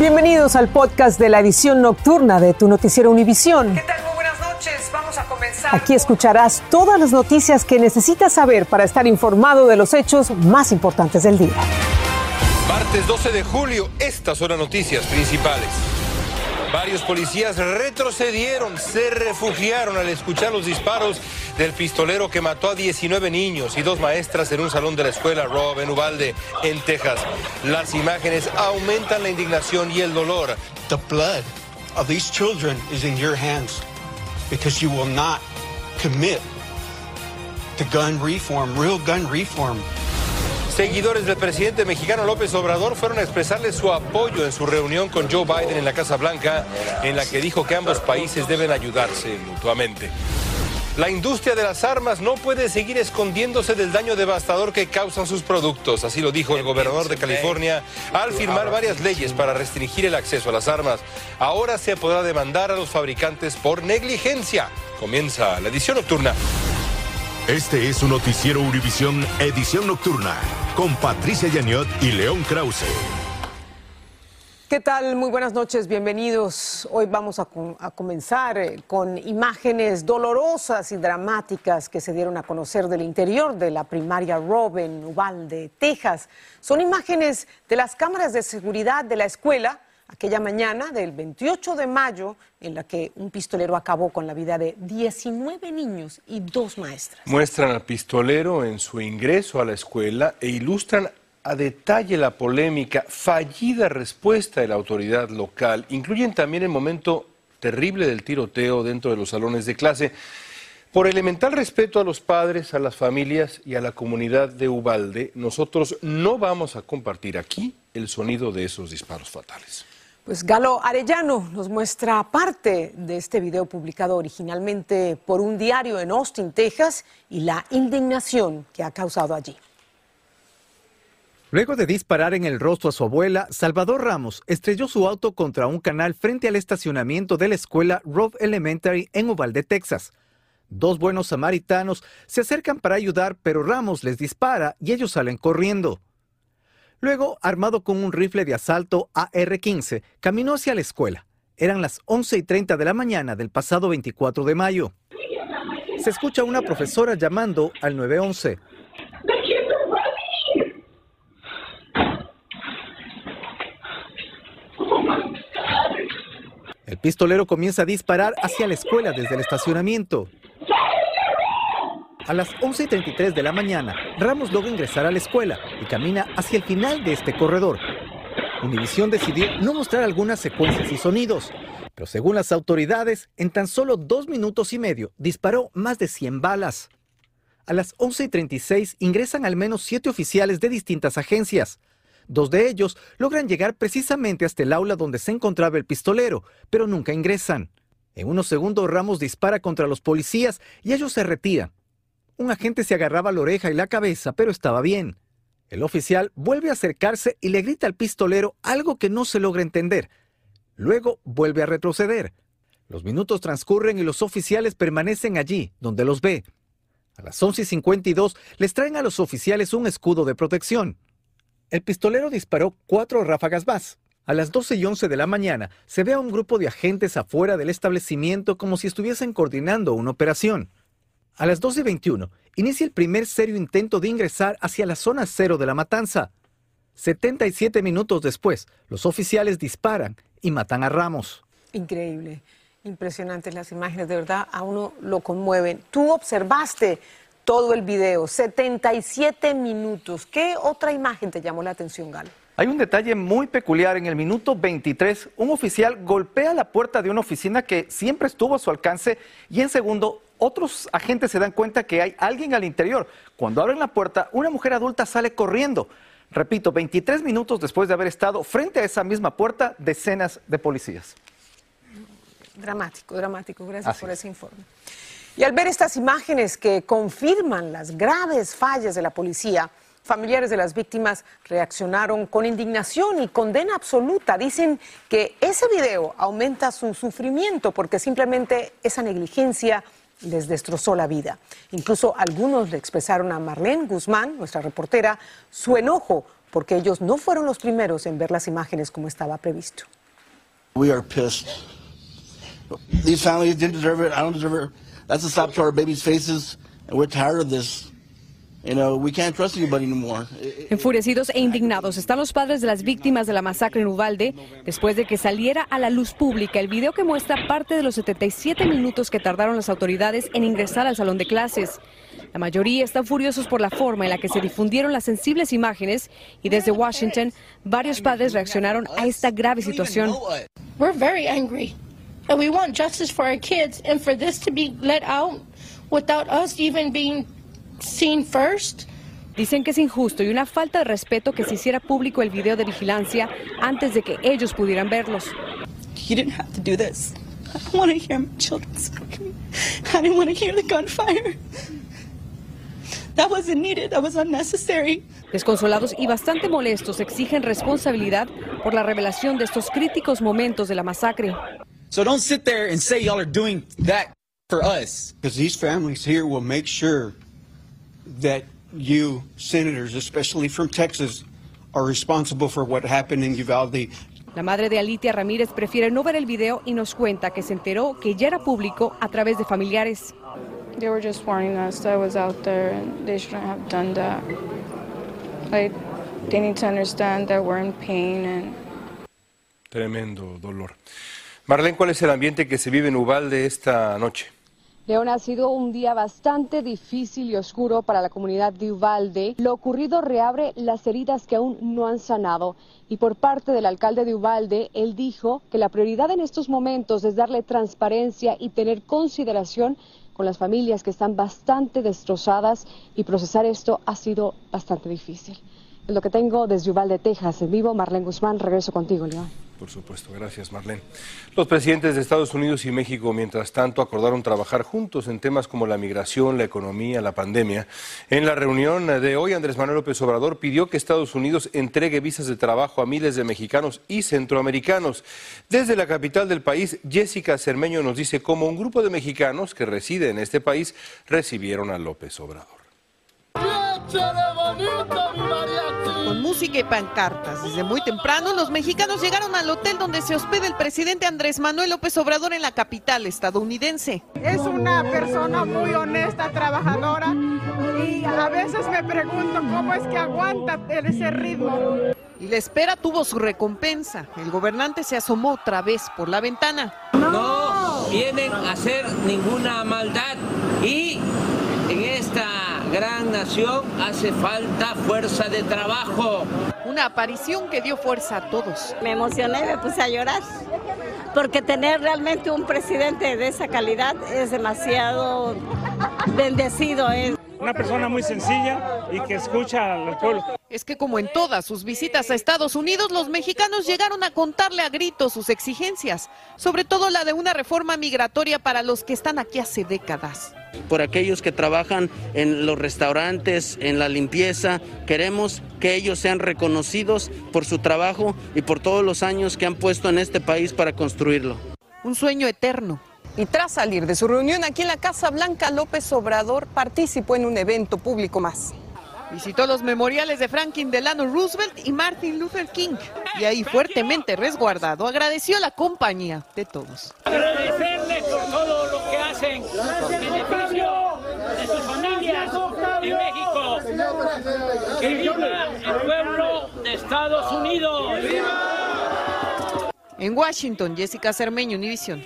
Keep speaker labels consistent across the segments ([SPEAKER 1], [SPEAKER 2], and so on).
[SPEAKER 1] Bienvenidos al podcast de la edición nocturna de tu noticiero Univisión.
[SPEAKER 2] ¿Qué tal? Muy buenas noches. Vamos a comenzar.
[SPEAKER 1] Aquí escucharás todas las noticias que necesitas saber para estar informado de los hechos más importantes del día.
[SPEAKER 3] Martes 12 de julio, estas son las noticias principales. Varios policías retrocedieron, se refugiaron al escuchar los disparos del pistolero que mató a 19 niños y dos maestras en un salón de la escuela Rob en Uvalde, en Texas. Las imágenes aumentan la indignación y el dolor.
[SPEAKER 4] The blood of these children is in your hands because you will not commit to gun reform, real gun reform.
[SPEAKER 3] Seguidores del presidente mexicano López Obrador fueron a expresarle su apoyo en su reunión con Joe Biden en la Casa Blanca, en la que dijo que ambos países deben ayudarse mutuamente. La industria de las armas no puede seguir escondiéndose del daño devastador que causan sus productos, así lo dijo el gobernador de California al firmar varias leyes para restringir el acceso a las armas. Ahora se podrá demandar a los fabricantes por negligencia. Comienza la edición nocturna.
[SPEAKER 5] Este es un noticiero Univisión Edición Nocturna con Patricia Yaniot y León Krause.
[SPEAKER 1] ¿Qué tal? Muy buenas noches, bienvenidos. Hoy vamos a, a, comenzar eh, con imágenes dolorosas y dramáticas que se dieron a conocer del interior de la primaria Robin, Uvalde, Texas. Son imágenes de las cámaras de seguridad de la escuela aquella mañana del 28 de mayo en la que un pistolero acabó con la vida de 19 niños y dos maestras.
[SPEAKER 3] Muestran al pistolero en su ingreso a la escuela e ilustran a detalle la polémica, fallida respuesta de la autoridad local. Incluyen también el momento terrible del tiroteo dentro de los salones de clase. Por elemental respeto a los padres, a las familias y a la comunidad de Ubalde, nosotros no vamos a compartir aquí el sonido de esos disparos fatales.
[SPEAKER 1] Pues Galo Arellano nos muestra parte de este video publicado originalmente por un diario en Austin, Texas, y la indignación que ha causado allí.
[SPEAKER 6] Luego de disparar en el rostro a su abuela, Salvador Ramos estrelló su auto contra un canal frente al estacionamiento de la escuela Rob Elementary en Uvalde, Texas. Dos buenos samaritanos se acercan para ayudar, pero Ramos les dispara y ellos salen corriendo. Luego, armado con un rifle de asalto AR-15, caminó hacia la escuela. Eran las 11 y 30 de la mañana del pasado 24 de mayo. Se escucha una profesora llamando al 911. El pistolero comienza a disparar hacia la escuela desde el estacionamiento. A las 11.33 de la mañana, Ramos logra ingresar a la escuela y camina hacia el final de este corredor. Univisión decidió no mostrar algunas secuencias y sonidos, pero según las autoridades, en tan solo dos minutos y medio disparó más de 100 balas. A las 11.36 ingresan al menos siete oficiales de distintas agencias. Dos de ellos logran llegar precisamente hasta el aula donde se encontraba el pistolero, pero nunca ingresan. En unos segundos Ramos dispara contra los policías y ellos se retiran. Un agente se agarraba la oreja y la cabeza, pero estaba bien. El oficial vuelve a acercarse y le grita al pistolero algo que no se logra entender. Luego vuelve a retroceder. Los minutos transcurren y los oficiales permanecen allí, donde los ve. A las 11.52 les traen a los oficiales un escudo de protección. El pistolero disparó cuatro ráfagas más. A las 12 y 11 de la mañana se ve a un grupo de agentes afuera del establecimiento como si estuviesen coordinando una operación. A las 12.21 inicia el primer serio intento de ingresar hacia la zona cero de la matanza. 77 minutos después, los oficiales disparan y matan a Ramos.
[SPEAKER 1] Increíble, impresionantes las imágenes, de verdad a uno lo conmueven. Tú observaste todo el video, 77 minutos. ¿Qué otra imagen te llamó la atención, Galo?
[SPEAKER 6] Hay un detalle muy peculiar. En el minuto 23, un oficial golpea la puerta de una oficina que siempre estuvo a su alcance y en segundo, otros agentes se dan cuenta que hay alguien al interior. Cuando abren la puerta, una mujer adulta sale corriendo. Repito, 23 minutos después de haber estado frente a esa misma puerta, decenas de policías.
[SPEAKER 1] Dramático, dramático. Gracias Así por ese informe. Y al ver estas imágenes que confirman las graves fallas de la policía, familiares de las víctimas reaccionaron con indignación y condena absoluta. Dicen que ese video aumenta su sufrimiento porque simplemente esa negligencia les destrozó la vida. Incluso algunos le expresaron a Marlene Guzmán, nuestra reportera, su enojo porque ellos no fueron los primeros en ver las imágenes como estaba previsto.
[SPEAKER 7] We are pissed. These families didn't deserve it. I don't deserve it. That's a slap to our babies' faces, and we're tired of this. You know, we can't trust anybody anymore.
[SPEAKER 8] Enfurecidos e indignados están los padres de las víctimas de la masacre en Uvalde después de que saliera a la luz pública el video que muestra parte de los 77 minutos que tardaron las autoridades en ingresar al salón de clases. La mayoría están furiosos por la forma en la que se difundieron las sensibles imágenes y desde Washington varios padres reaccionaron a esta grave situación.
[SPEAKER 9] We're very angry. And we want justice for our kids and for this to be let out without us even being seen first.
[SPEAKER 8] Dicen que es injusto y una falta de respeto que se hiciera público el video de vigilancia antes de que ellos pudieran verlos.
[SPEAKER 10] You didn't have to do this. I don't want to hear my children screaming. I didn't want to hear the gunfire. That wasn't needed. That was unnecessary.
[SPEAKER 8] Desconsolados y bastante molestos exigen responsabilidad por la revelación de estos críticos momentos de la masacre.
[SPEAKER 11] So don't sit there and say y'all are doing that for us.
[SPEAKER 4] Because these families here will make sure that you, senators, especially from Texas, are responsible for what happened in Uvalde.
[SPEAKER 8] La madre de Alitia Ramírez prefiere no ver el video y nos cuenta que se enteró que ya era público a través de familiares.
[SPEAKER 12] They were just warning us that I was out there and they shouldn't have done that. Like, they need to understand that we're in pain and
[SPEAKER 3] Tremendo dolor. Marlene, ¿cuál es el ambiente que se vive en Uvalde esta noche?
[SPEAKER 13] León, ha sido un día bastante difícil y oscuro para la comunidad de Uvalde. Lo ocurrido reabre las heridas que aún no han sanado. Y por parte del alcalde de Uvalde, él dijo que la prioridad en estos momentos es darle transparencia y tener consideración con las familias que están bastante destrozadas y procesar esto ha sido bastante difícil. Es lo que tengo desde Uvalde, Texas. En vivo, Marlene Guzmán, regreso contigo, León.
[SPEAKER 3] Por supuesto, gracias Marlene. Los presidentes de Estados Unidos y México, mientras tanto, acordaron trabajar juntos en temas como la migración, la economía, la pandemia. En la reunión de hoy, Andrés Manuel López Obrador pidió que Estados Unidos entregue visas de trabajo a miles de mexicanos y centroamericanos. Desde la capital del país, Jessica Cermeño nos dice cómo un grupo de mexicanos que reside en este país recibieron a López Obrador.
[SPEAKER 14] Con música y pancartas, desde muy temprano los mexicanos llegaron al hotel donde se hospeda el presidente Andrés Manuel López Obrador en la capital estadounidense.
[SPEAKER 15] Es una persona muy honesta, trabajadora y a veces me pregunto cómo es que aguanta ese ritmo.
[SPEAKER 14] Y la espera tuvo su recompensa. El gobernante se asomó otra vez por la ventana.
[SPEAKER 16] No vienen a hacer ninguna maldad y gran nación hace falta fuerza de trabajo.
[SPEAKER 14] Una aparición que dio fuerza a todos.
[SPEAKER 17] Me emocioné, me puse a llorar, porque tener realmente un presidente de esa calidad es demasiado bendecido. Es.
[SPEAKER 18] Una persona muy sencilla y que escucha al pueblo.
[SPEAKER 14] Es que como en todas sus visitas a Estados Unidos, los mexicanos llegaron a contarle a gritos sus exigencias, sobre todo la de una reforma migratoria para los que están aquí hace décadas.
[SPEAKER 19] Por aquellos que trabajan en los restaurantes, en la limpieza, queremos que ellos sean reconocidos por su trabajo y por todos los años que han puesto en este país para construirlo.
[SPEAKER 14] Un sueño eterno.
[SPEAKER 2] Y tras salir de su reunión aquí en la Casa Blanca, López Obrador participó en un evento público más.
[SPEAKER 14] Visitó los memoriales de Franklin Delano Roosevelt y Martin Luther King. Y ahí, fuertemente resguardado, agradeció la compañía de todos.
[SPEAKER 20] Agradecerles por todo lo que hacen en beneficio de sus familias en México. ¡Que viva el pueblo de Estados Unidos!
[SPEAKER 14] En Washington, Jessica Cermeño, Univision.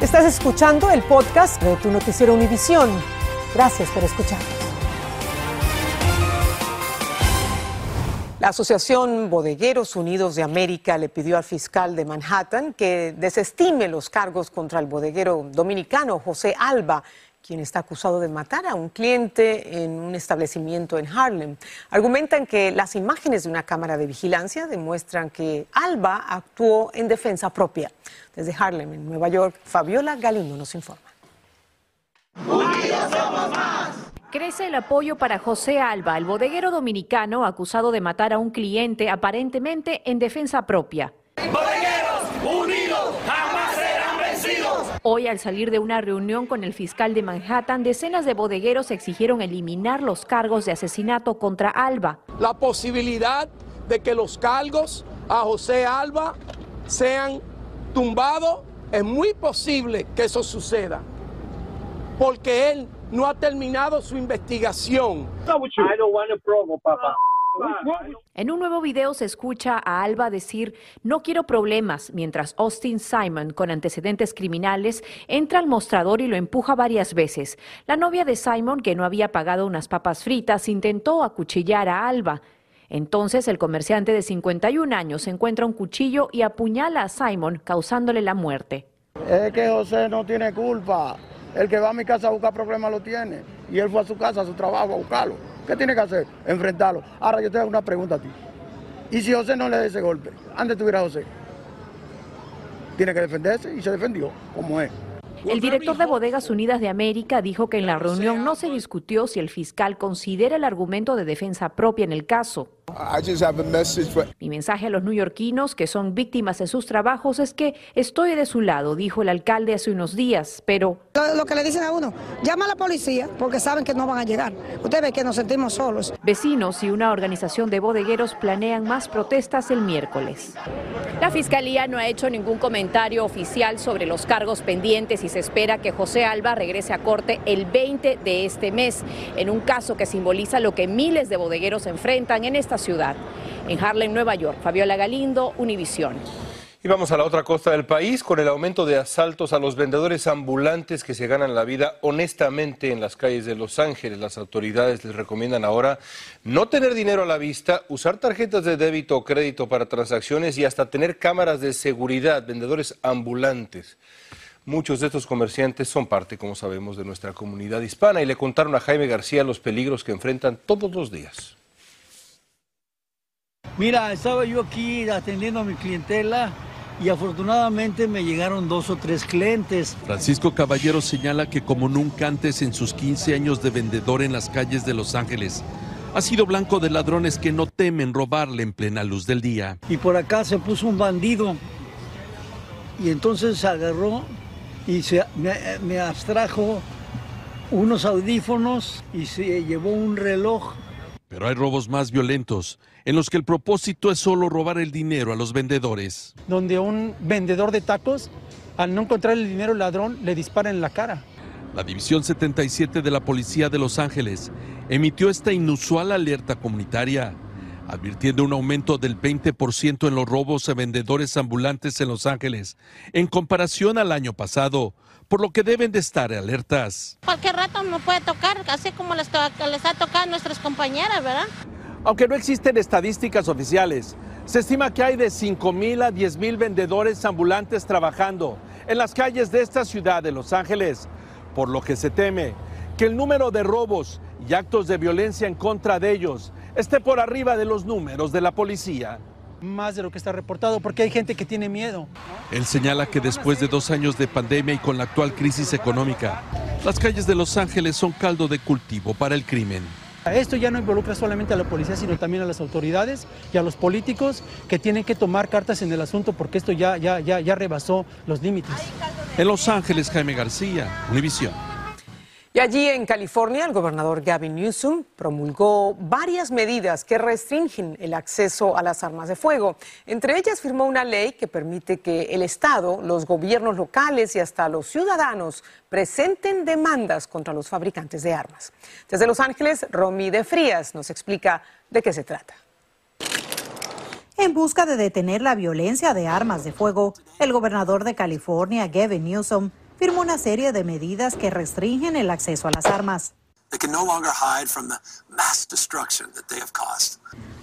[SPEAKER 1] Estás escuchando el podcast de tu noticiero Univisión. Gracias por escucharnos. La Asociación Bodegueros Unidos de América le pidió al fiscal de Manhattan que desestime los cargos contra el bodeguero dominicano José Alba, quien está acusado de matar a un cliente en un establecimiento en Harlem. Argumentan que las imágenes de una cámara de vigilancia demuestran que Alba actuó en defensa propia. Desde Harlem, en Nueva York, Fabiola Galindo nos informa.
[SPEAKER 21] Unidos somos más. Crece el apoyo para José Alba, el bodeguero dominicano acusado de matar a un cliente aparentemente en defensa propia.
[SPEAKER 20] Bodegueros unidos jamás serán vencidos.
[SPEAKER 21] Hoy, al salir de una reunión con el fiscal de Manhattan, decenas de bodegueros exigieron eliminar los cargos de asesinato contra Alba.
[SPEAKER 22] La posibilidad de que los cargos a José Alba sean tumbados, es muy posible que eso suceda, porque él no ha terminado su investigación.
[SPEAKER 21] En un nuevo video se escucha a Alba decir, no quiero problemas, mientras Austin Simon, con antecedentes criminales, entra al mostrador y lo empuja varias veces. La novia de Simon, que no había pagado unas papas fritas, intentó acuchillar a Alba. Entonces el comerciante de 51 años encuentra un cuchillo y apuñala a Simon, causándole la muerte.
[SPEAKER 23] Es que José no tiene culpa. El que va a mi casa a buscar problemas lo tiene. Y él fue a su casa, a su trabajo, a buscarlo. ¿Qué tiene que hacer? Enfrentarlo. Ahora yo te hago una pregunta a ti. ¿Y si José no le da ese golpe? Antes tuviera José. Tiene que defenderse y se defendió, como es.
[SPEAKER 21] El director de Bodegas Unidas de América dijo que en la reunión no se discutió si el fiscal considera el argumento de defensa propia en el caso. Mi mensaje a los neoyorquinos que son víctimas en sus trabajos es que estoy de su lado, dijo el alcalde hace unos días, pero...
[SPEAKER 24] Lo, lo, que le dicen a uno, llama a la policía porque saben que no van a llegar. Usted ve que nos sentimos solos.
[SPEAKER 21] Vecinos y una organización de bodegueros planean más protestas el miércoles. La fiscalía no ha hecho ningún comentario oficial sobre los cargos pendientes y se espera que José Alba regrese a corte el 20 de este mes, en un caso que simboliza lo que miles de bodegueros enfrentan en esta ciudad. En Harlem, Nueva York, Fabiola Galindo, Univisión.
[SPEAKER 3] Y vamos a la otra costa del país con el aumento de asaltos a los vendedores ambulantes que se ganan la vida honestamente en las calles de Los Ángeles. Las autoridades les recomiendan ahora no tener dinero a la vista, usar tarjetas de débito o crédito para transacciones y hasta tener cámaras de seguridad, vendedores ambulantes. Muchos de estos comerciantes son parte, como sabemos, de nuestra comunidad hispana y le contaron a Jaime García los peligros que enfrentan todos los días.
[SPEAKER 25] Mira, estaba yo aquí atendiendo a mi clientela y afortunadamente me llegaron dos o tres clientes.
[SPEAKER 26] Francisco Caballero señala que como nunca antes en sus 15 años de vendedor en las calles de Los Ángeles, ha sido blanco de ladrones que no temen robarle en plena luz del día.
[SPEAKER 25] Y por acá se puso un bandido y entonces se agarró y se, me, me abstrajo unos audífonos y se llevó un reloj.
[SPEAKER 26] Pero hay robos más violentos en los que el propósito es solo robar el dinero a los vendedores.
[SPEAKER 27] Donde un vendedor de tacos, al no encontrar el dinero ladrón, le dispara en la cara.
[SPEAKER 26] La División 77 de la Policía de Los Ángeles emitió esta inusual alerta comunitaria, advirtiendo un aumento del 20% en los robos a vendedores ambulantes en Los Ángeles, en comparación al año pasado, por lo que deben de estar alertas.
[SPEAKER 28] Cualquier rato me puede tocar, así como les, les ha tocado a nuestras compañeras, ¿verdad?
[SPEAKER 26] Aunque no existen estadísticas oficiales, se estima que hay de 5 mil a 10 mil vendedores ambulantes trabajando en las calles de esta ciudad de Los Ángeles, por lo que se teme que el número de robos y actos de violencia en contra de ellos esté por arriba de los números de la policía.
[SPEAKER 27] Más de lo que está reportado, porque hay gente que tiene miedo.
[SPEAKER 26] Él señala que después de dos años de pandemia y con la actual crisis económica, las calles de Los Ángeles son caldo de cultivo para el crimen.
[SPEAKER 27] Esto ya no involucra solamente a la policía, sino también a las autoridades y a los políticos que tienen que tomar cartas en el asunto porque esto ya, ya, ya, ya rebasó los límites.
[SPEAKER 26] En Los Ángeles, Jaime García, Univisión.
[SPEAKER 1] Y allí en California, el gobernador Gavin Newsom promulgó varias medidas que restringen el acceso a las armas de fuego. Entre ellas firmó una ley que permite que el Estado, los gobiernos locales y hasta los ciudadanos presenten demandas contra los fabricantes de armas. Desde Los Ángeles, Romy de Frías nos explica de qué se trata.
[SPEAKER 29] En busca de detener la violencia de armas de fuego, el gobernador de California, Gavin Newsom, firmó una serie de medidas que restringen el acceso a las armas.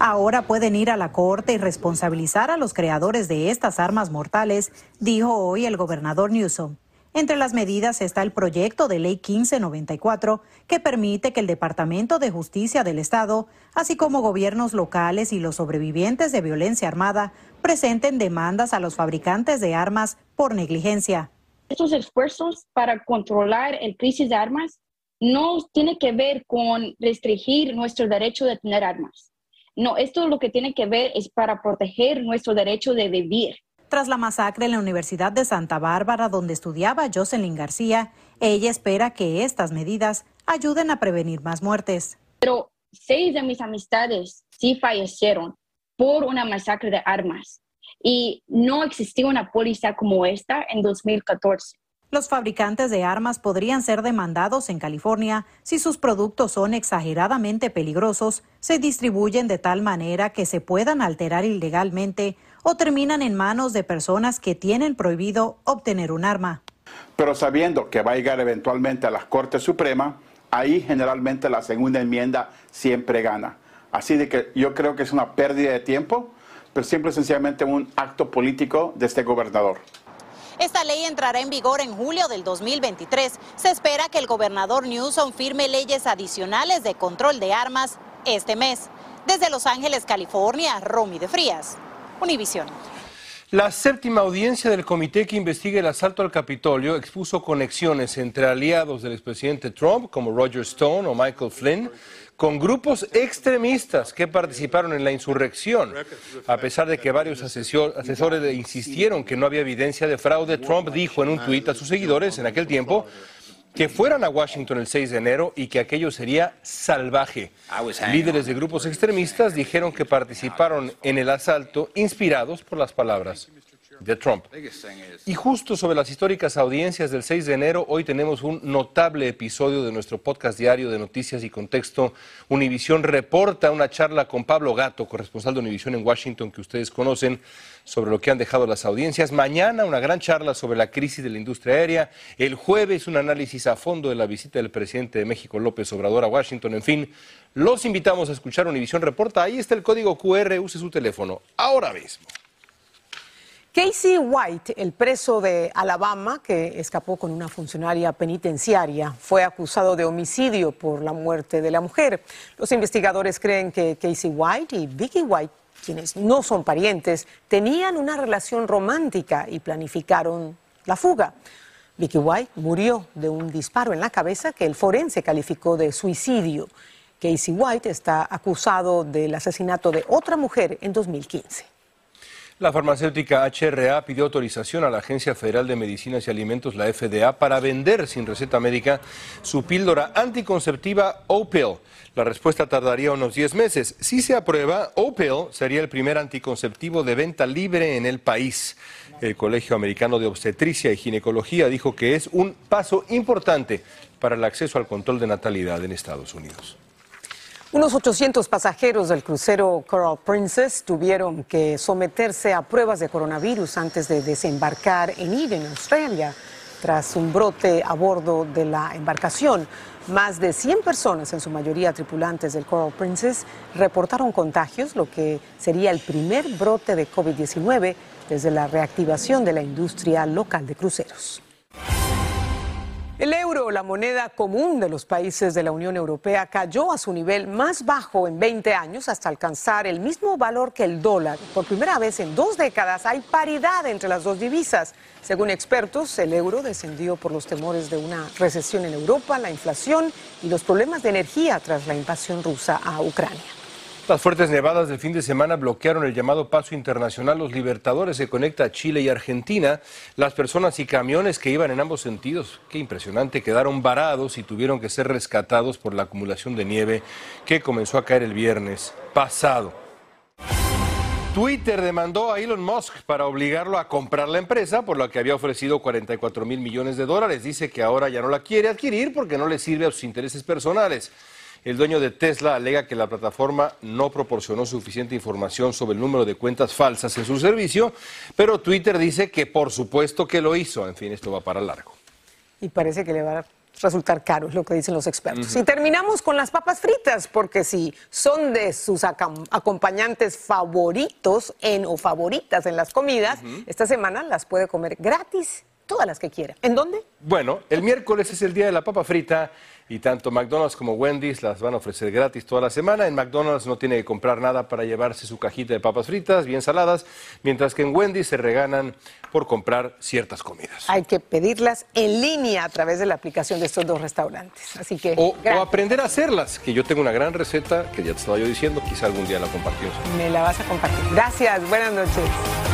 [SPEAKER 29] Ahora pueden ir a la corte y responsabilizar a los creadores de estas armas mortales, dijo hoy el gobernador Newsom. Entre las medidas está el proyecto de ley 1594 que permite que el Departamento de Justicia del Estado, así como gobiernos locales y los sobrevivientes de violencia armada, presenten demandas a los fabricantes de armas por negligencia.
[SPEAKER 30] Estos esfuerzos para controlar el crisis de armas no tiene que ver con restringir nuestro derecho de tener armas. No, esto lo que tiene que ver es para proteger nuestro derecho de vivir.
[SPEAKER 29] Tras la masacre en la Universidad de Santa Bárbara, donde estudiaba Jocelyn García, ella espera que estas medidas ayuden a prevenir más muertes.
[SPEAKER 30] Pero seis de mis amistades sí fallecieron por una masacre de armas y no existía una póliza como esta en 2014.
[SPEAKER 29] Los fabricantes de armas podrían ser demandados en California si sus productos son exageradamente peligrosos, se distribuyen de tal manera que se puedan alterar ilegalmente o terminan en manos de personas que tienen prohibido obtener un arma.
[SPEAKER 31] Pero sabiendo que va a llegar eventualmente a la Corte Suprema, ahí generalmente la segunda enmienda siempre gana. Así de que yo creo que es una pérdida de tiempo, pero siempre sencillamente un acto político de este gobernador.
[SPEAKER 32] Esta ley entrará en vigor en julio del 2023. Se espera que el gobernador Newsom firme leyes adicionales de control de armas este mes. Desde Los Ángeles, California, Romy de Frías, Univisión.
[SPEAKER 3] La séptima audiencia del comité que investiga el asalto al Capitolio expuso conexiones entre aliados del expresidente Trump, como Roger Stone o Michael Flynn, con grupos extremistas que participaron en la insurrección. A pesar de que varios asesores insistieron que no había evidencia de fraude, Trump dijo en un tuit a sus seguidores en aquel tiempo que fueran a Washington el 6 de enero y que aquello sería salvaje. Líderes de grupos extremistas dijeron que participaron en el asalto inspirados por las palabras de Trump. Y justo sobre las históricas audiencias del 6 de enero, hoy tenemos un notable episodio de nuestro podcast diario de noticias y contexto. Univisión reporta una charla con Pablo Gato, corresponsal de Univisión en Washington, que ustedes conocen, sobre lo que han dejado las audiencias. Mañana una gran charla sobre la crisis de la industria aérea. El jueves un análisis a fondo de la visita del presidente de México, López Obrador, a Washington. En fin, los invitamos a escuchar Univisión Reporta. Ahí está el código QR, use su teléfono ahora mismo.
[SPEAKER 1] Casey White, el preso de Alabama que escapó con una funcionaria penitenciaria, fue acusado de homicidio por la muerte de la mujer. Los investigadores creen que Casey White y Vicky White, quienes no son parientes, tenían una relación romántica y planificaron la fuga. Vicky White murió de un disparo en la cabeza que el forense calificó de suicidio. Casey White está acusado del asesinato de otra mujer en 2015.
[SPEAKER 3] La farmacéutica HRA pidió autorización a la Agencia Federal de Medicinas y Alimentos, la FDA, para vender sin receta médica su píldora anticonceptiva Opill. La respuesta tardaría unos 10 meses. Si se aprueba, Opill sería el primer anticonceptivo de venta libre en el país. El Colegio Americano de Obstetricia y Ginecología dijo que es un paso importante para el acceso al control de natalidad en Estados Unidos.
[SPEAKER 1] Unos 800 pasajeros del crucero Coral Princess tuvieron que someterse a pruebas de coronavirus antes de desembarcar en Eden, Australia, tras un brote a bordo de la embarcación. Más de 100 personas, en su mayoría tripulantes del Coral Princess, reportaron contagios, lo que sería el primer brote de COVID-19 desde la reactivación de la industria local de cruceros. El euro, la moneda común de los países de la Unión Europea, cayó a su nivel más bajo en 20 años hasta alcanzar el mismo valor que el dólar. Por primera vez en dos décadas hay paridad entre las dos divisas. Según expertos, el euro descendió por los temores de una recesión en Europa, la inflación y los problemas de energía tras la invasión rusa a Ucrania.
[SPEAKER 3] Las fuertes nevadas del fin de semana bloquearon el llamado paso internacional Los Libertadores que conecta a Chile y Argentina. Las personas y camiones que iban en ambos sentidos, qué impresionante, quedaron varados y tuvieron que ser rescatados por la acumulación de nieve que comenzó a caer el viernes pasado. Twitter demandó a Elon Musk para obligarlo a comprar la empresa, por lo que había ofrecido 44 mil millones de dólares. Dice que ahora ya no la quiere adquirir porque no le sirve a sus intereses personales. El dueño de Tesla alega que la plataforma no proporcionó suficiente información sobre el número de cuentas falsas en su servicio, pero Twitter dice que por supuesto que lo hizo. En fin, esto va para largo.
[SPEAKER 1] Y parece que le va a resultar caro, es lo que dicen los expertos. Y terminamos con las papas fritas, porque si son de sus acompañantes favoritos en o favoritas en las comidas, esta semana las puede comer gratis, todas las que quiera. ¿En dónde?
[SPEAKER 3] Bueno, el miércoles es el día de la papa frita y tanto McDonald's como Wendy's las van a ofrecer gratis toda la semana. En McDonald's no tiene que comprar nada para llevarse su cajita de papas fritas bien saladas, mientras que en Wendy's se reganan por comprar ciertas comidas.
[SPEAKER 1] Hay que pedirlas en línea a través de la aplicación de estos dos restaurantes. Así que
[SPEAKER 3] o, o aprender a hacerlas, que yo tengo una gran receta que ya te estaba yo diciendo, quizá algún día la compartimos.
[SPEAKER 1] Me la vas a compartir. Gracias, buenas noches.